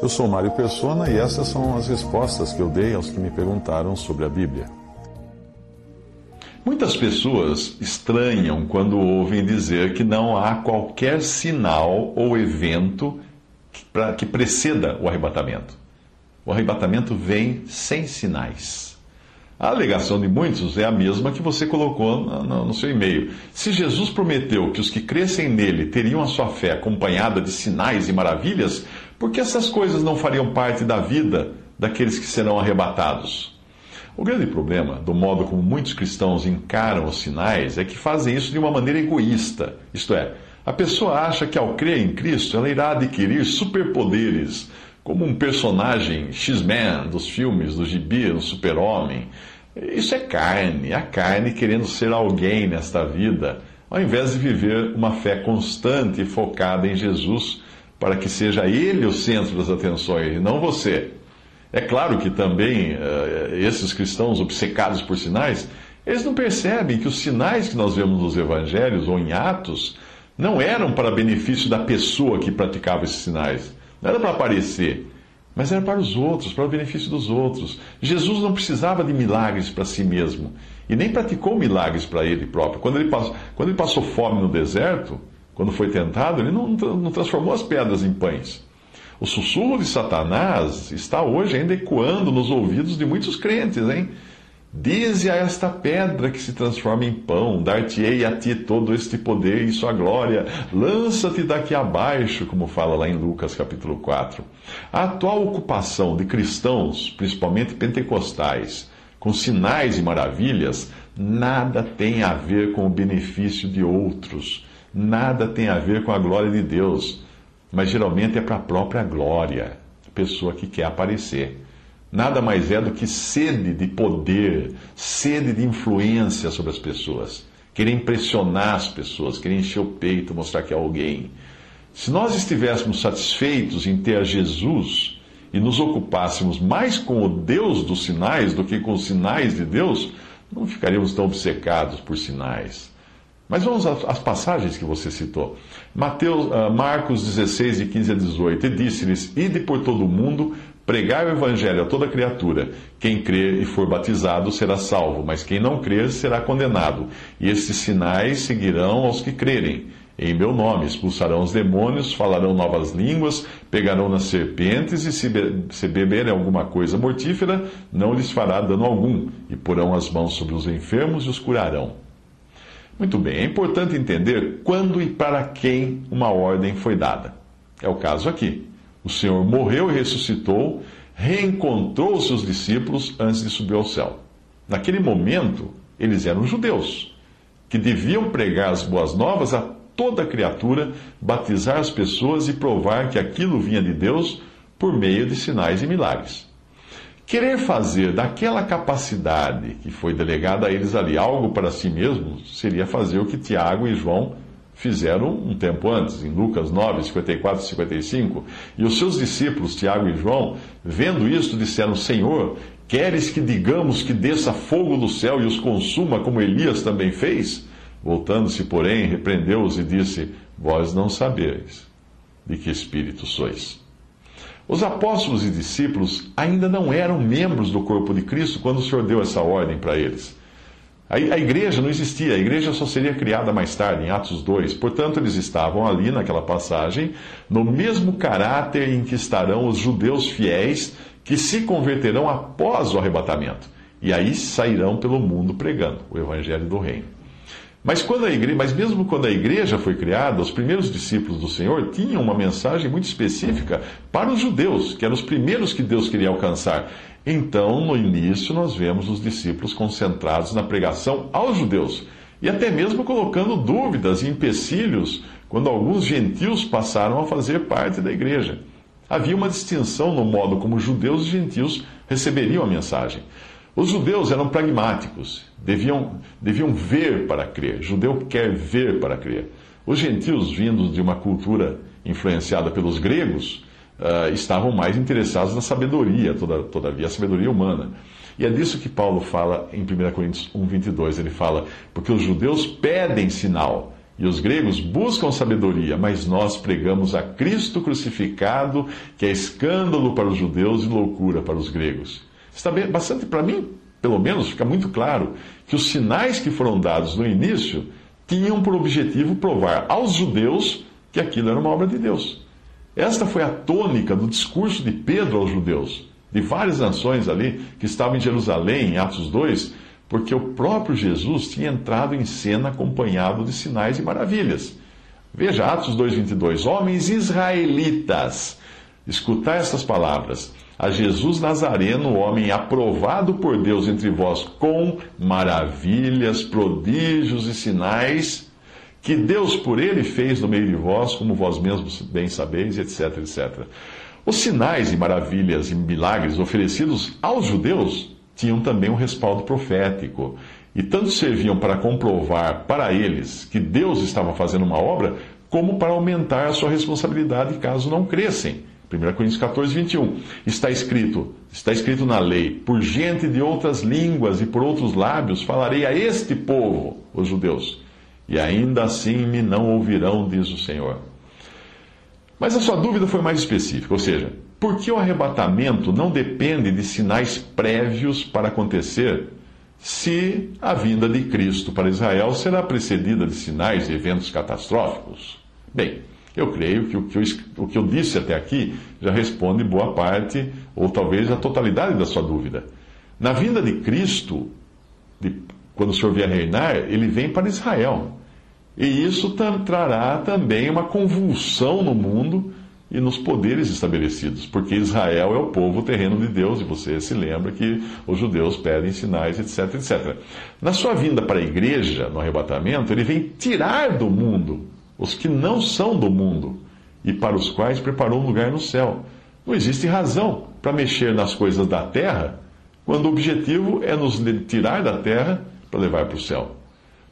Eu sou Mário Persona e essas são as respostas que eu dei aos que me perguntaram sobre a Bíblia. Muitas pessoas estranham quando ouvem dizer que não há qualquer sinal ou evento que, preceda o arrebatamento. O arrebatamento vem sem sinais. A alegação de muitos é a mesma que você colocou no seu e-mail. Se Jesus prometeu que os que crescem nele teriam a sua fé acompanhada de sinais e maravilhas, por que essas coisas não fariam parte da vida daqueles que serão arrebatados? O grande problema do modo como muitos cristãos encaram os sinais é que fazem isso de uma maneira egoísta. Isto é, a pessoa acha que ao crer em Cristo ela irá adquirir superpoderes, como um personagem X-Men dos filmes do gibi, um super-homem. Isso é carne, a carne querendo ser alguém nesta vida, ao invés de viver uma fé constante e focada em Jesus para que seja Ele o centro das atenções e não você. É claro que também uh, esses cristãos obcecados por sinais, eles não percebem que os sinais que nós vemos nos evangelhos ou em Atos não eram para benefício da pessoa que praticava esses sinais. Não era para aparecer, mas era para os outros, para o benefício dos outros. Jesus não precisava de milagres para si mesmo e nem praticou milagres para ele próprio. Quando ele, passou, quando ele passou fome no deserto, quando foi tentado, ele não, não transformou as pedras em pães. O sussurro de Satanás está hoje ainda ecoando nos ouvidos de muitos crentes, hein? Dize a esta pedra que se transforma em pão, dar-te-ei a ti todo este poder e sua glória, lança-te daqui abaixo, como fala lá em Lucas capítulo 4. A atual ocupação de cristãos, principalmente pentecostais, com sinais e maravilhas, nada tem a ver com o benefício de outros nada tem a ver com a glória de Deus, mas geralmente é para a própria glória, a pessoa que quer aparecer. Nada mais é do que sede de poder, sede de influência sobre as pessoas, querer impressionar as pessoas, querer encher o peito, mostrar que é alguém. Se nós estivéssemos satisfeitos em ter a Jesus e nos ocupássemos mais com o Deus dos sinais do que com os sinais de Deus, não ficaríamos tão obcecados por sinais. Mas vamos às passagens que você citou. Mateus, uh, Marcos 16, de 15 a 18. E disse-lhes: Ide por todo o mundo, pregai o evangelho a toda criatura. Quem crer e for batizado será salvo, mas quem não crer será condenado. E estes sinais seguirão aos que crerem. Em meu nome expulsarão os demônios, falarão novas línguas, pegarão nas serpentes, e se, be se beberem alguma coisa mortífera, não lhes fará dano algum, e porão as mãos sobre os enfermos e os curarão. Muito bem, é importante entender quando e para quem uma ordem foi dada. É o caso aqui. O Senhor morreu e ressuscitou, reencontrou seus discípulos antes de subir ao céu. Naquele momento, eles eram judeus, que deviam pregar as boas novas a toda criatura, batizar as pessoas e provar que aquilo vinha de Deus por meio de sinais e milagres. Querer fazer daquela capacidade que foi delegada a eles ali algo para si mesmos seria fazer o que Tiago e João fizeram um tempo antes, em Lucas 9, 54 e 55. E os seus discípulos, Tiago e João, vendo isto, disseram: Senhor, queres que digamos que desça fogo do céu e os consuma, como Elias também fez? Voltando-se, porém, repreendeu-os e disse: Vós não sabeis de que espírito sois. Os apóstolos e discípulos ainda não eram membros do corpo de Cristo quando o Senhor deu essa ordem para eles. A igreja não existia, a igreja só seria criada mais tarde, em Atos 2. Portanto, eles estavam ali naquela passagem, no mesmo caráter em que estarão os judeus fiéis que se converterão após o arrebatamento. E aí sairão pelo mundo pregando o evangelho do reino. Mas, quando a igreja, mas mesmo quando a igreja foi criada, os primeiros discípulos do Senhor tinham uma mensagem muito específica para os judeus, que eram os primeiros que Deus queria alcançar. Então, no início, nós vemos os discípulos concentrados na pregação aos judeus e até mesmo colocando dúvidas e empecilhos quando alguns gentios passaram a fazer parte da igreja. Havia uma distinção no modo como judeus e gentios receberiam a mensagem. Os judeus eram pragmáticos, deviam, deviam ver para crer. Judeu quer ver para crer. Os gentios, vindos de uma cultura influenciada pelos gregos, uh, estavam mais interessados na sabedoria, toda, todavia, a sabedoria humana. E é disso que Paulo fala em 1 Coríntios 1, 22. Ele fala: Porque os judeus pedem sinal e os gregos buscam sabedoria, mas nós pregamos a Cristo crucificado, que é escândalo para os judeus e loucura para os gregos. Está bastante para mim, pelo menos, fica muito claro que os sinais que foram dados no início tinham por objetivo provar aos judeus que aquilo era uma obra de Deus. Esta foi a tônica do discurso de Pedro aos judeus, de várias nações ali que estavam em Jerusalém, em Atos 2, porque o próprio Jesus tinha entrado em cena acompanhado de sinais e maravilhas. Veja Atos 2:22, homens israelitas, escutai estas palavras: a Jesus Nazareno, homem aprovado por Deus entre vós com maravilhas, prodígios e sinais que Deus por ele fez no meio de vós, como vós mesmos bem sabeis, etc, etc. Os sinais e maravilhas e milagres oferecidos aos judeus tinham também um respaldo profético. E tanto serviam para comprovar para eles que Deus estava fazendo uma obra, como para aumentar a sua responsabilidade caso não crescem. 1 Coríntios 14, 21. Está escrito, está escrito na lei: por gente de outras línguas e por outros lábios falarei a este povo, os judeus, e ainda assim me não ouvirão, diz o Senhor. Mas a sua dúvida foi mais específica, ou seja, por que o arrebatamento não depende de sinais prévios para acontecer se a vinda de Cristo para Israel será precedida de sinais e eventos catastróficos? Bem, eu creio que o que eu, o que eu disse até aqui já responde boa parte, ou talvez a totalidade da sua dúvida. Na vinda de Cristo, de, quando o Senhor vier reinar, ele vem para Israel. E isso trará também uma convulsão no mundo e nos poderes estabelecidos, porque Israel é o povo terreno de Deus, e você se lembra que os judeus pedem sinais, etc, etc. Na sua vinda para a igreja, no arrebatamento, ele vem tirar do mundo os que não são do mundo e para os quais preparou um lugar no céu. Não existe razão para mexer nas coisas da terra quando o objetivo é nos tirar da terra para levar para o céu.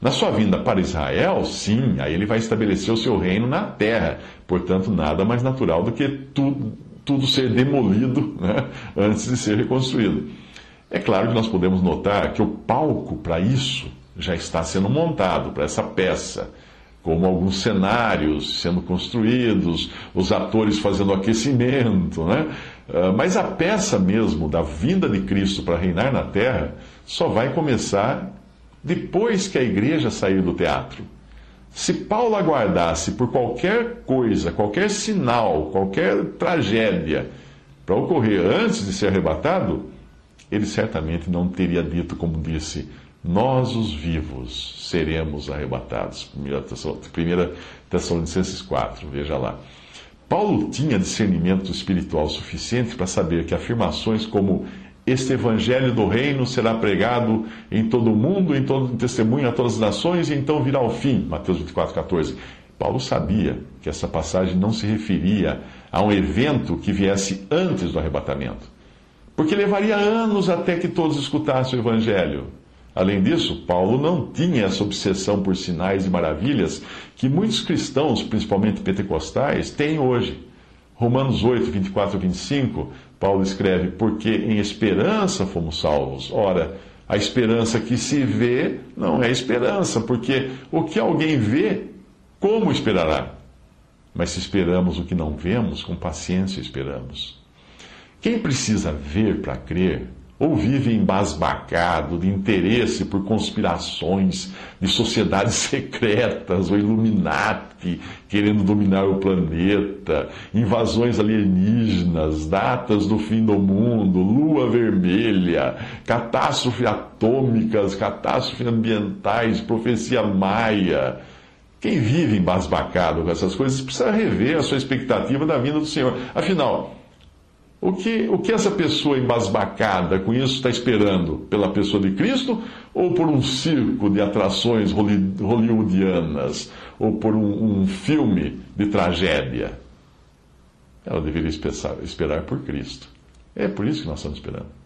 Na sua vinda para Israel, sim, aí ele vai estabelecer o seu reino na terra. Portanto, nada mais natural do que tudo, tudo ser demolido né, antes de ser reconstruído. É claro que nós podemos notar que o palco para isso já está sendo montado, para essa peça, como alguns cenários sendo construídos, os atores fazendo aquecimento, né? Ah, mas a peça mesmo da vinda de Cristo para reinar na terra só vai começar depois que a igreja saiu do teatro. Se Paulo aguardasse por qualquer coisa, qualquer sinal, qualquer tragédia para ocorrer antes de ser arrebatado, ele certamente não teria dito como disse: Nós, os vivos, seremos arrebatados. 1 Tessalonicenses 4, veja lá. Paulo tinha discernimento espiritual suficiente para saber que afirmações como este evangelho do reino será pregado em todo o mundo, em todo em testemunho a todas as nações, e então virá o fim. Mateus 24, 14. Paulo sabia que essa passagem não se referia a um evento que viesse antes do arrebatamento, porque levaria anos até que todos escutassem o evangelho. Além disso, Paulo não tinha essa obsessão por sinais e maravilhas que muitos cristãos, principalmente pentecostais, têm hoje. Romanos 8, 24 e 25, Paulo escreve: Porque em esperança fomos salvos. Ora, a esperança que se vê não é esperança, porque o que alguém vê, como esperará? Mas se esperamos o que não vemos, com paciência esperamos. Quem precisa ver para crer, ou vive embasbacado de interesse por conspirações de sociedades secretas, ou Illuminati querendo dominar o planeta, invasões alienígenas, datas do fim do mundo, lua vermelha, catástrofe atômicas, catástrofe ambientais, profecia maia. Quem vive embasbacado com essas coisas precisa rever a sua expectativa da vinda do Senhor. Afinal, O que, o que essa pessoa embasbacada com isso está esperando? Pela pessoa de Cristo ou por um circo de atrações hollywoodianas? Ou por um, um filme de tragédia? Ela deveria esperar, esperar por Cristo. É por isso que nós estamos esperando.